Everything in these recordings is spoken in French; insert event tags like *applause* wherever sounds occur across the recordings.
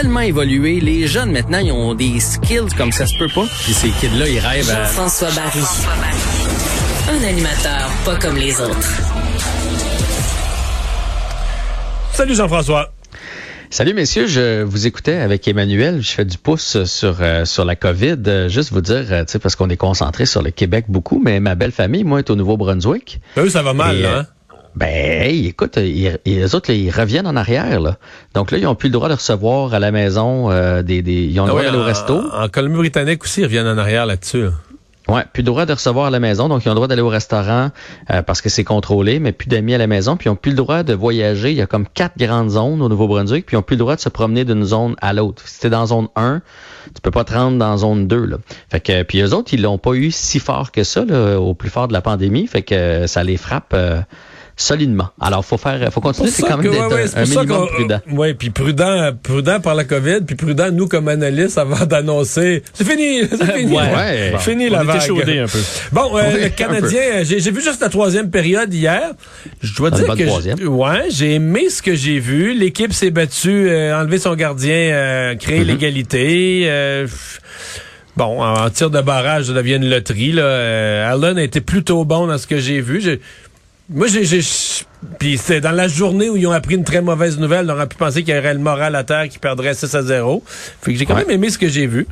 tellement évolué. Les jeunes, maintenant, ils ont des skills comme ça se peut pas. Puis ces kids-là, ils rêvent à... François Barry. Un animateur pas comme les autres. Salut Jean-François. Salut messieurs, je vous écoutais avec Emmanuel, je fais du pouce sur euh, sur la Covid, euh, juste vous dire euh, tu sais parce qu'on est concentré sur le Québec beaucoup, mais ma belle famille moi est au Nouveau-Brunswick. Eux ça va mal Et, là, hein? Ben, hey, écoute, ils, les autres, là, ils reviennent en arrière. Là. Donc là, ils ont plus le droit de recevoir à la maison euh, des, des... Ils ont le Ah droit oui, d'aller au resto. En Colombie-Britannique aussi, ils reviennent en arrière là-dessus. là. Ouais, plus le droit de recevoir à la maison. Donc, ils ont le droit d'aller au restaurant euh, parce que c'est contrôlé, mais plus d'amis à la maison. Puis, ils ont plus le droit de voyager. Il y a comme quatre grandes zones au Nouveau-Brunswick. Puis, ils ont plus le droit de se promener d'une zone à l'autre. Si t'es dans zone 1, tu peux pas te rendre dans zone 2. Là. Fait que, puis, eux autres, ils l'ont pas eu si fort que ça là, au plus fort de la pandémie. Fait que ça les frappe euh, solidement. Alors, faut faire, faut continuer. C'est quand même d'être ouais, ouais, un- c'est un, pour ça minimum qu'on- prudent. Ouais, puis prudent, prudent par la COVID, puis prudent nous comme analystes avant d'annoncer. C'est fini, *laughs* c'est fini. Ouais. C'est fini On la était vague. un peu. Bon, euh, Oui, le Canadien, euh, j'ai vu juste la troisième période hier. Je dois dire bonne que troisième. j- ouais, j'ai aimé ce que j'ai vu. L'équipe s'est battue, euh, enlever son gardien, euh, Mm-hmm. créer l'égalité. euh, Bon, en en tir de barrage, ça devient une loterie. Là. Euh, Allen a été plutôt bon dans ce que j'ai vu. Moi, j'ai... j'ai- Puis c'est dans la journée où ils ont appris une très mauvaise nouvelle. On aurait pu penser qu'il y aurait le moral à terre qui perdrait 6 à 0. Fait que j'ai quand Ouais. même aimé ce que j'ai vu.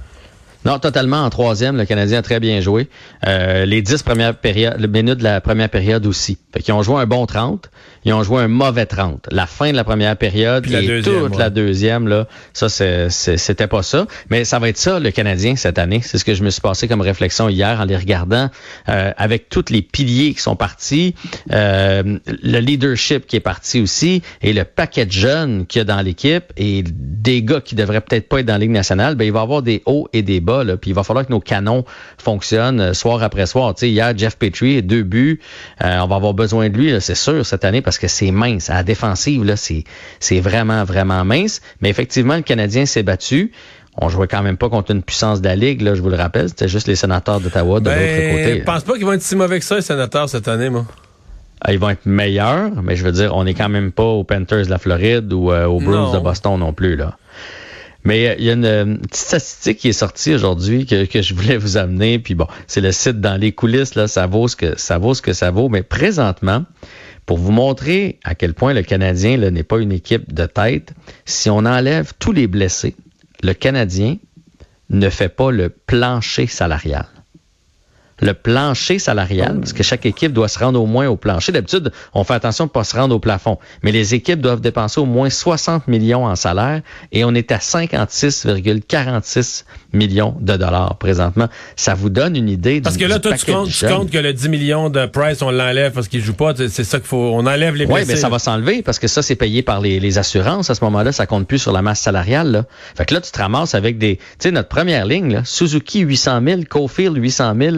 Non, totalement en troisième, le Canadien a très bien joué. Euh, les dix premières périodes, le minutes de la première période aussi. Fait qu'ils ont joué un bon 30, ils ont joué un mauvais 30. La fin de la première période Puis la et deuxième, toute ouais. la deuxième, là, ça, c'était pas ça. Mais ça va être ça, le Canadien, cette année. C'est ce que je me suis passé comme réflexion hier en les regardant, euh, avec tous les piliers qui sont partis, euh, le leadership qui est parti aussi, et le paquet de jeunes qu'il y a dans l'équipe, et des gars qui devraient peut-être pas être dans la Ligue nationale, ben, il va y avoir des hauts et des bas, là, puis il va falloir que nos canons fonctionnent euh, soir après soir. Tu sais, hier, Jeff Petrie, deux buts, euh, on va avoir besoin de lui, c'est sûr, cette année, parce que c'est mince. À la défensive, là, c'est, c'est vraiment, vraiment mince. Mais effectivement, le Canadien s'est battu. On jouait quand même pas contre une puissance de la Ligue, là, je vous le rappelle. C'était juste les sénateurs d'Ottawa de l'autre Ben, côté. je pense pas qu'ils vont être si mauvais que ça, les sénateurs, cette année, moi. Ah, Ils vont être meilleurs, mais je veux dire, on n'est quand même pas aux Panthers de la Floride ou euh, aux Bruins de Boston non plus. là. Mais euh, il y a une, euh, petite statistique qui est sortie aujourd'hui que, je voulais vous amener. Puis bon, c'est le site dans les coulisses, là, ça vaut ce que ça vaut ce que ça vaut. Mais présentement, pour vous montrer à quel point le Canadien n'est pas une équipe de tête, si on enlève tous les blessés, le Canadien ne fait pas le plancher salarial le plancher salarial, parce que chaque équipe doit se rendre au moins au plancher. D'habitude, on fait attention de ne pas se rendre au plafond, mais les équipes doivent dépenser au moins 60 millions en salaire et on est à 56,46 millions de dollars présentement. Ça vous donne une idée Parce du, que là, toi, tu comptes, tu comptes que le 10 millions de Price, on l'enlève parce qu'il joue pas. C'est ça qu'il faut. On enlève les Oui, mais ça va s'enlever parce que ça, c'est payé par les, les assurances. À ce moment-là, ça compte plus sur la masse salariale. Là. Fait que là, tu te ramasses avec des... Tu sais, notre première ligne, là, Suzuki 800 000, Cofield 800 000,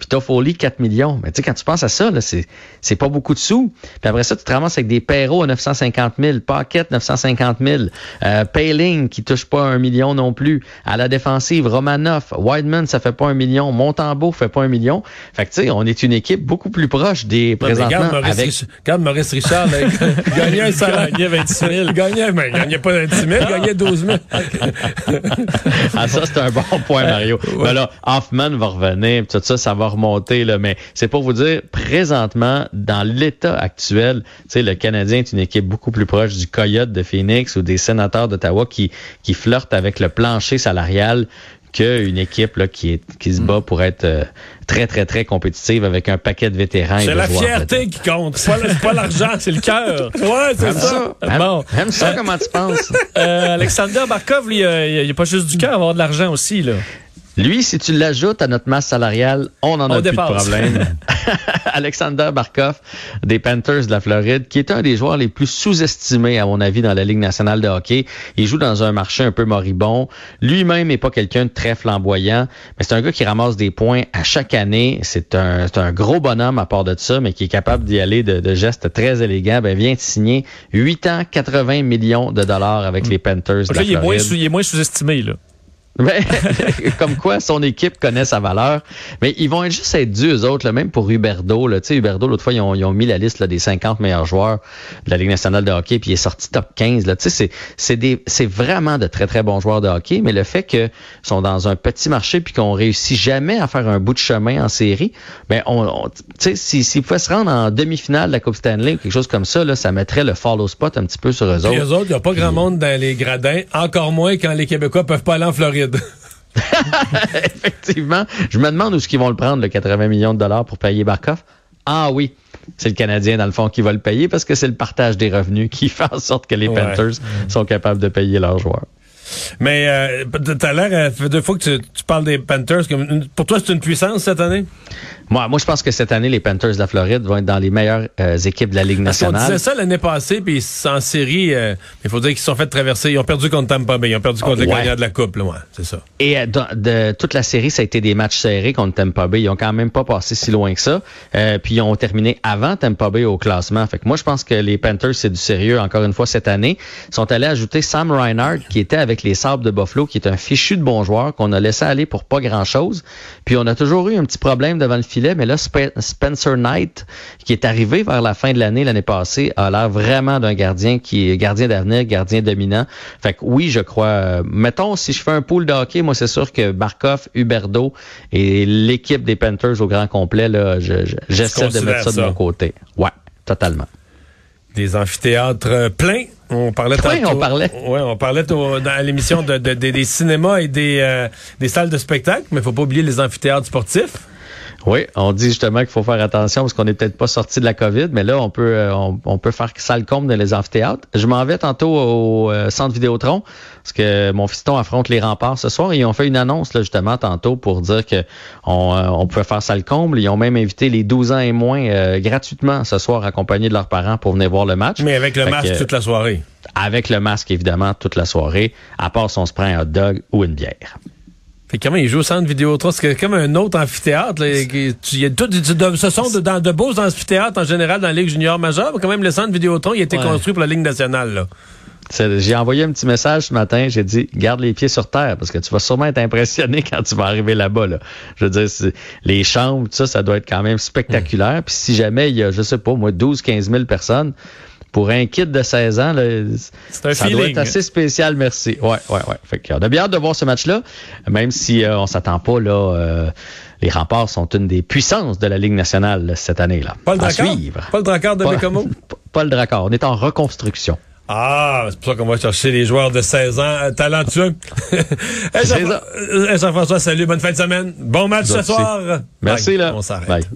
puis Toffoli 4 millions. Mais tu sais, quand tu penses à ça, là, c'est, c'est pas beaucoup de sous. Puis après ça, tu te ramasses avec des Perrault à 950 000, Paquette 950 000, euh, Payling qui touche pas un million non plus. À la défensive, Romanoff, Wideman, ça fait pas un million. Montembeau fait pas un million. Fait que tu sais, on est une équipe beaucoup plus proche des Ouais, mais présentement regarde Maurice, avec... Richard, regarde Maurice Richard, là, il *laughs* gagnait un salaire. Il gagnait 26 000. Il gagnait, mais il gagnait pas 26 000, il gagnait 12 000. *laughs* ah, ça, c'est un bon point, Mario. Ben là, Hoffman va revenir, tout ça, ça va remonter, là. Mais c'est pour vous dire, présentement, dans l'état actuel, tu sais, le Canadien est une équipe beaucoup plus proche du Coyote de Phoenix ou des sénateurs d'Ottawa qui, qui flirtent avec le plancher salarial qu'une équipe là, qui, est, qui se bat pour être euh, très, très, très compétitive avec un paquet de vétérans. et C'est de la joueurs fierté qui compte. C'est pas, l'argent, c'est le cœur. *laughs* Ouais, c'est ça. ça. Aime, Bon. aime ça, comment tu penses? Euh, Alexander Barkov, lui, euh, il n'y a pas juste du cœur, il va avoir de l'argent aussi. Là. Lui, si tu l'ajoutes à notre masse salariale, on n'en a plus de problème. *laughs* Alexander Barkov des Panthers de la Floride, qui est un des joueurs les plus sous-estimés, à mon avis, dans la Ligue nationale de hockey. Il joue dans un marché un peu moribond. Lui-même n'est pas quelqu'un de très flamboyant, mais c'est un gars qui ramasse des points à chaque année. C'est un, gros bonhomme à part de ça, mais qui est capable d'y aller de, de gestes très élégants. Ben, vient de signer 8 ans, 80 millions de dollars avec les Panthers de la Floride. il est moins sous-estimé. Là. *laughs* Comme quoi son équipe connaît sa valeur. Mais ils vont juste être dus, eux autres, là, même pour Huberdo. Là. Tu sais, Huberdo, l'autre fois, ils ont, ils ont mis la liste là, des 50 meilleurs joueurs de la Ligue nationale de hockey, puis il est sorti top 15. Là. Tu sais, c'est, c'est, des, c'est vraiment de très, très bons joueurs de hockey, mais le fait qu'ils sont dans un petit marché puis qu'on réussit jamais à faire un bout de chemin en série, ben, on, on- tu sais, s'ils pouvaient se rendre en demi-finale de la Coupe Stanley ou quelque chose comme ça, là, ça mettrait le follow spot un petit peu sur eux autres. eux autres, il n'y a pas grand monde dans les gradins, encore moins quand les Québécois peuvent pas aller en Floride. *laughs* Effectivement. Je me demande où est-ce qu'ils vont le prendre, le 80 millions de dollars pour payer Barkov. Ah oui, c'est le Canadien, dans le fond, qui va le payer parce que c'est le partage des revenus qui *laughs* fait en sorte que les Ouais. Panthers sont capables de payer leurs joueurs. Mais euh, t'as l'air, euh, fait deux fois que tu, tu parles des Panthers. Pour toi, c'est une puissance cette année? Moi, moi, je pense que cette année, les Panthers de la Floride vont être dans les meilleures euh, équipes de la Ligue Parce qu'on nationale. disait ça l'année passée, puis en série, euh, il faut dire qu'ils se sont fait traverser. Ils ont perdu contre Tampa Bay, ils ont perdu contre les Ah, ouais. gagnants de la Coupe. Là, ouais, c'est ça. Et euh, de, toute la série, ça a été des matchs serrés contre Tampa Bay. Ils ont quand même pas passé si loin que ça. Euh, puis ils ont terminé avant Tampa Bay au classement. Fait que moi, je pense que les Panthers, c'est du sérieux encore une fois cette année. Ils sont allés ajouter Sam Reinhardt, qui était avec les Sabres de Buffalo, qui est un fichu de bon joueur, qu'on a laissé aller pour pas grand-chose. Puis on a toujours eu un petit problème devant le filet, mais là, Spe- Spencer Knight, qui est arrivé vers la fin de l'année, l'année passée, a l'air vraiment d'un gardien qui est gardien d'avenir, gardien dominant. Fait que oui, je crois. euh, mettons, si je fais un pool de hockey, moi, c'est sûr que Barkov, Huberdo et l'équipe des Panthers au grand complet, là, je- je- j'essaie de mettre ça, ça. de mon côté. Ouais, totalement. Des amphithéâtres pleins. On parlait Oui, tantôt- on parlait. Ouais, on parlait au- dans l'émission de, de- de- des cinémas et des, euh, des salles de spectacle, mais il faut pas oublier les amphithéâtres sportifs. Oui, on dit justement qu'il faut faire attention parce qu'on n'est peut-être pas sorti de la COVID, mais là, on peut euh, on, on peut faire sale comble dans les amphithéâtres. Je m'en vais tantôt au euh, centre Vidéotron parce que mon fiston affronte les remparts ce soir et ils ont fait une annonce là, justement tantôt pour dire que on, euh, on pouvait faire sale comble. Ils ont même invité les 12 ans et moins euh, gratuitement ce soir accompagnés de leurs parents pour venir voir le match. Mais avec le Fait masque que, toute la soirée. Avec le masque, évidemment, toute la soirée, à part si on se prend un hot dog ou une bière. Fait que comment ils jouent au centre Vidéotron? C'est comme un autre amphithéâtre. Il y a tout- de- ce sont de, dans de beaux amphithéâtres en général dans la Ligue junior majeure, mais quand même le centre Vidéotron, il a été Ouais. construit pour la Ligue nationale. Là. J'ai envoyé un petit message ce matin. J'ai dit, garde les pieds sur terre parce que tu vas sûrement être impressionné *laughs* quand tu vas arriver là-bas. Là. Je veux dire, les chambres, tout ça, ça doit être quand même spectaculaire. Puis si jamais il y a, je sais pas, moi, 12, 15 000 personnes, pour un kid de 16 ans, là, un ça doit feeling. être assez spécial, merci. Ouais, ouais, ouais. Fait qu'on a bien hâte de voir ce match-là, même si euh, on s'attend pas, là, euh, les remparts sont une des puissances de la Ligue nationale là, cette année-là. Pas le À Dracard? le Dracard de Bécomo? *laughs* Pas le Dracard. On est en reconstruction. Ah, c'est pour ça qu'on va chercher les joueurs de 16 ans euh, talentueux. *laughs* Euh, Jean-François, salut, bonne fin de semaine. Bon match ce soir. Merci, Bye. là. On s'arrête.